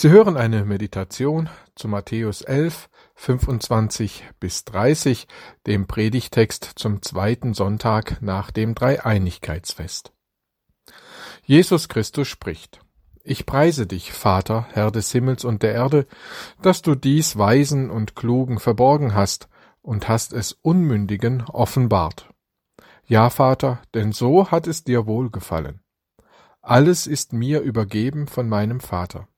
Sie hören eine Meditation zu Matthäus 11, 25 bis 30, dem Predigtext zum zweiten Sonntag nach dem Dreieinigkeitsfest. Jesus Christus spricht. Ich preise dich, Vater, Herr des Himmels und der Erde, dass du dies Weisen und Klugen verborgen hast und hast es Unmündigen offenbart. Ja, Vater, denn so hat es dir wohlgefallen. Alles ist mir übergeben von meinem Vater.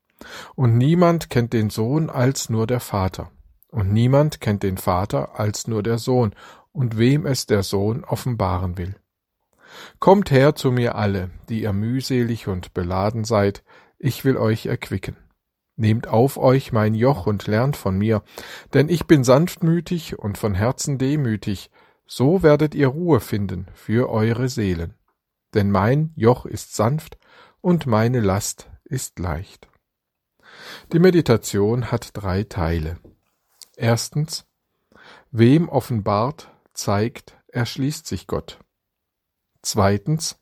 Und niemand kennt den Sohn als nur der Vater. Und niemand kennt den Vater als nur der Sohn, und wem es der Sohn offenbaren will. Kommt her zu mir alle, die ihr mühselig und beladen seid, ich will euch erquicken. Nehmt auf euch mein Joch und lernt von mir, denn ich bin sanftmütig und von Herzen demütig, so werdet ihr Ruhe finden für eure Seelen. Denn mein Joch ist sanft und meine Last ist leicht. Die Meditation hat drei Teile. Erstens, wem offenbart, zeigt, erschließt sich Gott. Zweitens,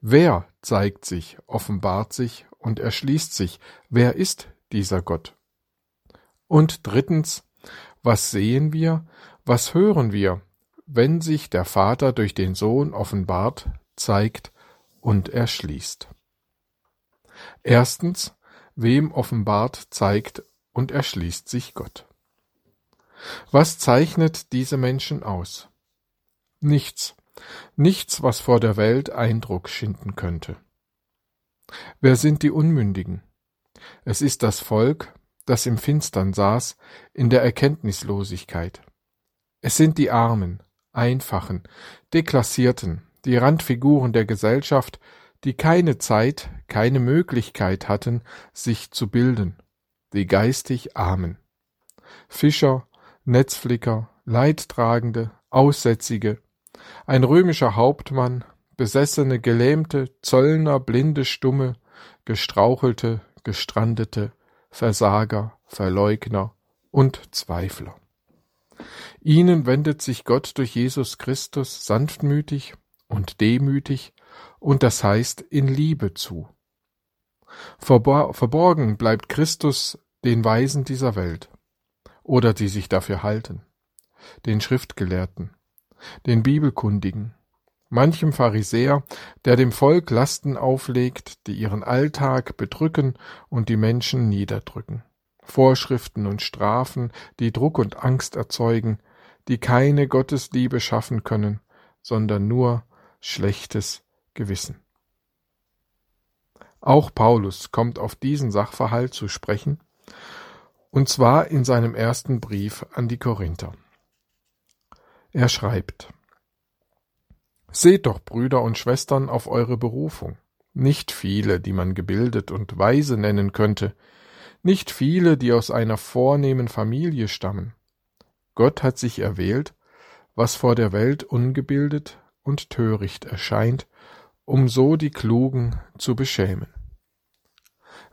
wer zeigt sich, offenbart sich und erschließt sich, wer ist dieser Gott? Und drittens, was sehen wir, was hören wir, wenn sich der Vater durch den Sohn offenbart, zeigt und erschließt? Erstens, wem offenbart, zeigt und erschließt sich Gott. Was zeichnet diese Menschen aus? Nichts, nichts, was vor der Welt Eindruck schinden könnte. Wer sind die Unmündigen? Es ist das Volk, das im Finstern saß, in der Erkenntnislosigkeit. Es sind die Armen, Einfachen, Deklassierten, die Randfiguren der Gesellschaft, die keine Zeit, keine Möglichkeit hatten, sich zu bilden, die geistig Armen. Fischer, Netzflicker, Leidtragende, Aussätzige, ein römischer Hauptmann, Besessene, Gelähmte, Zöllner, Blinde, Stumme, Gestrauchelte, Gestrandete, Versager, Verleugner und Zweifler. Ihnen wendet sich Gott durch Jesus Christus sanftmütig und demütig und das heißt in Liebe zu. verborgen bleibt Christus den Weisen dieser Welt oder die sich dafür halten, den Schriftgelehrten, den Bibelkundigen, manchem Pharisäer, der dem Volk Lasten auflegt, die ihren Alltag bedrücken und die Menschen niederdrücken. Vorschriften und Strafen, die Druck und Angst erzeugen, die keine Gottesliebe schaffen können, sondern nur schlechtes Gewissen. Auch Paulus kommt auf diesen Sachverhalt zu sprechen, und zwar in seinem ersten Brief an die Korinther. Er schreibt Seht doch, Brüder und Schwestern, auf eure Berufung. Nicht viele, die man gebildet und weise nennen könnte, nicht viele, die aus einer vornehmen Familie stammen. Gott hat sich erwählt, was vor der Welt ungebildet und töricht erscheint, um so die Klugen zu beschämen.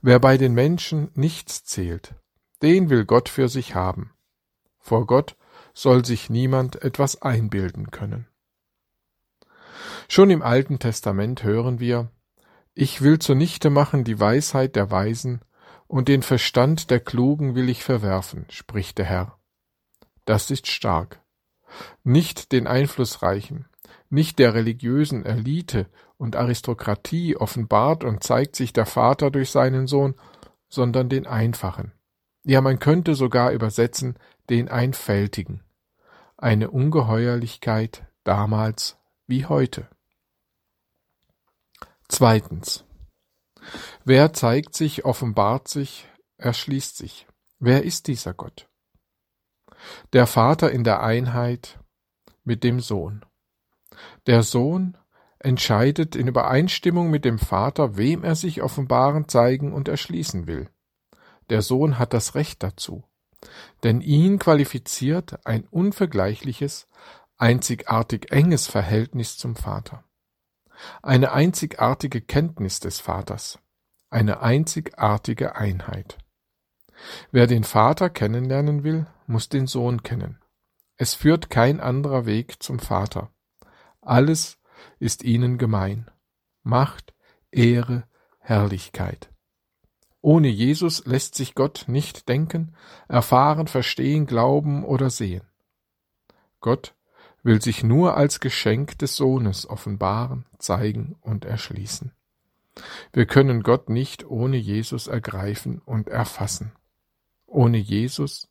Wer bei den Menschen nichts zählt, den will Gott für sich haben. Vor Gott soll sich niemand etwas einbilden können. Schon im Alten Testament hören wir, ich will zunichte machen die Weisheit der Weisen, und den Verstand der Klugen will ich verwerfen, spricht der Herr. Das ist stark. Nicht den Einflussreichen, nicht der religiösen Elite und Aristokratie offenbart und zeigt sich der Vater durch seinen Sohn, sondern den Einfachen. Ja, man könnte sogar übersetzen, den Einfältigen. Eine Ungeheuerlichkeit damals wie heute. Zweitens. Wer zeigt sich, offenbart sich, erschließt sich. Wer ist dieser Gott? Der Vater in der Einheit mit dem Sohn. Der Sohn entscheidet in Übereinstimmung mit dem Vater, wem er sich offenbaren, zeigen und erschließen will. Der Sohn hat das Recht dazu, denn ihn qualifiziert ein unvergleichliches, einzigartig enges Verhältnis zum Vater, eine einzigartige Kenntnis des Vaters, eine einzigartige Einheit. Wer den Vater kennenlernen will, muss den Sohn kennen. Es führt kein anderer Weg zum Vater. Alles ist ihnen gemein. Macht, Ehre, Herrlichkeit. Ohne Jesus lässt sich Gott nicht denken, erfahren, verstehen, glauben oder sehen. Gott will sich nur als Geschenk des Sohnes offenbaren, zeigen und erschließen. Wir können Gott nicht ohne Jesus ergreifen und erfassen. Ohne Jesus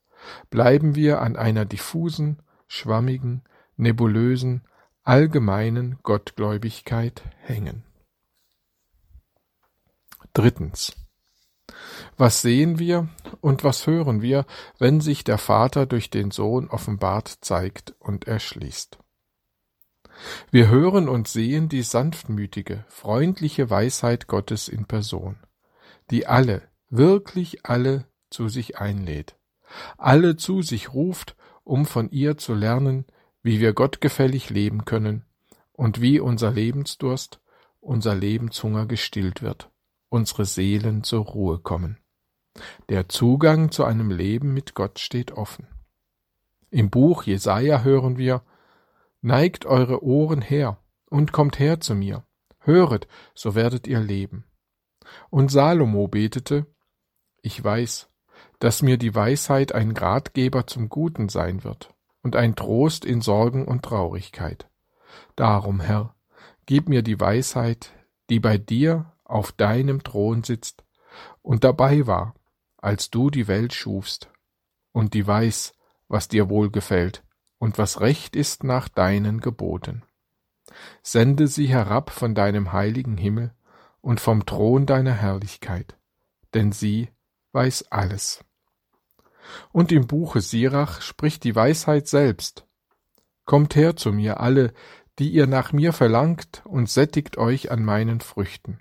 bleiben wir an einer diffusen, schwammigen, nebulösen, allgemeinen Gottgläubigkeit hängen. Drittens. Was sehen wir und was hören wir, wenn sich der Vater durch den Sohn offenbart zeigt und erschließt? Wir hören und sehen die sanftmütige, freundliche Weisheit Gottes in Person, die alle, wirklich alle zu sich einlädt, alle zu sich ruft, um von ihr zu lernen, wie wir gottgefällig leben können und wie unser Lebensdurst, unser Lebenshunger gestillt wird, unsere Seelen zur Ruhe kommen. Der Zugang zu einem Leben mit Gott steht offen. Im Buch Jesaja hören wir, Neigt eure Ohren her und kommt her zu mir. Höret, so werdet ihr leben. Und Salomo betete, Ich weiß, dass mir die Weisheit ein Ratgeber zum Guten sein wird und ein Trost in Sorgen und Traurigkeit. Darum, Herr, gib mir die Weisheit, die bei dir auf deinem Thron sitzt und dabei war, als du die Welt schufst, und die weiß, was dir wohlgefällt und was recht ist nach deinen Geboten. Sende sie herab von deinem heiligen Himmel und vom Thron deiner Herrlichkeit, denn sie weiß alles. Und im Buche Sirach spricht die Weisheit selbst. Kommt her zu mir alle, die ihr nach mir verlangt, und sättigt euch an meinen Früchten.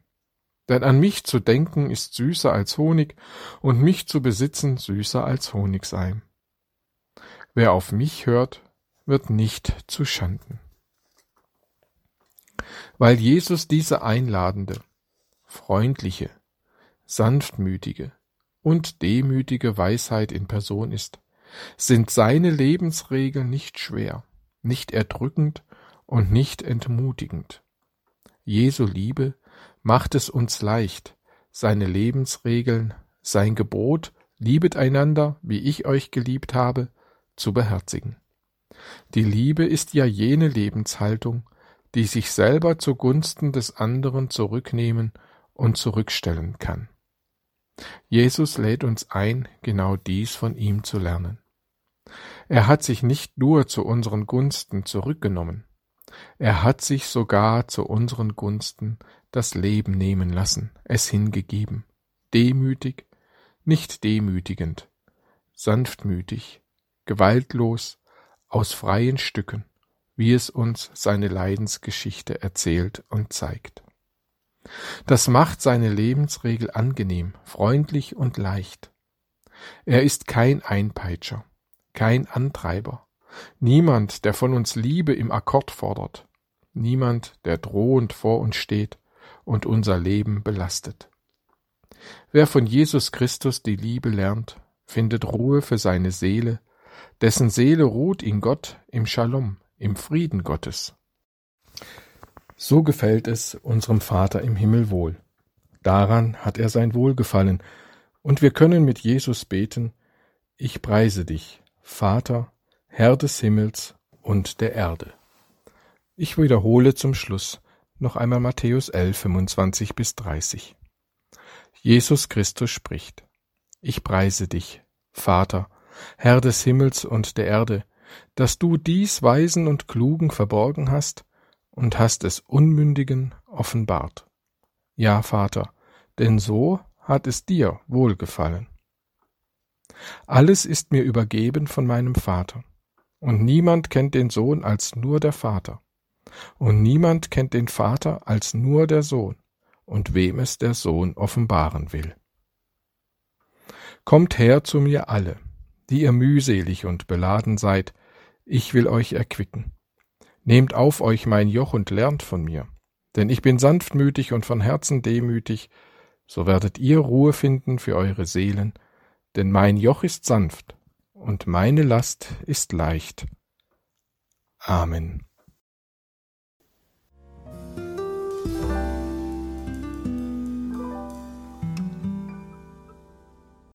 Denn an mich zu denken ist süßer als Honig, und mich zu besitzen süßer als Honigseim. Wer auf mich hört, wird nicht zu Schanden. Weil Jesus diese einladende, freundliche, sanftmütige und demütige Weisheit in Person ist, sind seine Lebensregeln nicht schwer, nicht erdrückend und nicht entmutigend. Jesu Liebe macht es uns leicht, seine Lebensregeln, sein Gebot, liebet einander, wie ich euch geliebt habe, zu beherzigen. Die Liebe ist ja jene Lebenshaltung, die sich selber zugunsten des anderen zurücknehmen und zurückstellen kann. Jesus lädt uns ein, genau dies von ihm zu lernen. Er hat sich nicht nur zu unseren Gunsten zurückgenommen, er hat sich sogar zu unseren Gunsten das Leben nehmen lassen, es hingegeben, demütig, nicht demütigend, sanftmütig, gewaltlos, aus freien Stücken, wie es uns seine Leidensgeschichte erzählt und zeigt. Das macht seine Lebensregel angenehm, freundlich und leicht. Er ist kein Einpeitscher, kein Antreiber, niemand, der von uns Liebe im Akkord fordert, niemand, der drohend vor uns steht und unser Leben belastet. Wer von Jesus Christus die Liebe lernt, findet Ruhe für seine Seele dessen Seele ruht in Gott im Shalom, im Frieden Gottes. So gefällt es unserem Vater im Himmel wohl. Daran hat er sein Wohlgefallen, und wir können mit Jesus beten, ich preise dich, Vater, Herr des Himmels und der Erde. Ich wiederhole zum Schluss noch einmal Matthäus 11, 25 bis 30. Jesus Christus spricht, ich preise dich, Vater, Herr des Himmels und der Erde, dass du dies Weisen und Klugen verborgen hast und hast es Unmündigen offenbart. Ja, Vater, denn so hat es dir wohlgefallen. Alles ist mir übergeben von meinem Vater, und niemand kennt den Sohn als nur der Vater, und niemand kennt den Vater als nur der Sohn, und wem es der Sohn offenbaren will. Kommt her zu mir alle, die ihr mühselig und beladen seid, ich will euch erquicken. Nehmt auf euch mein Joch und lernt von mir, denn ich bin sanftmütig und von Herzen demütig, so werdet ihr Ruhe finden für eure Seelen, denn mein Joch ist sanft und meine Last ist leicht. Amen.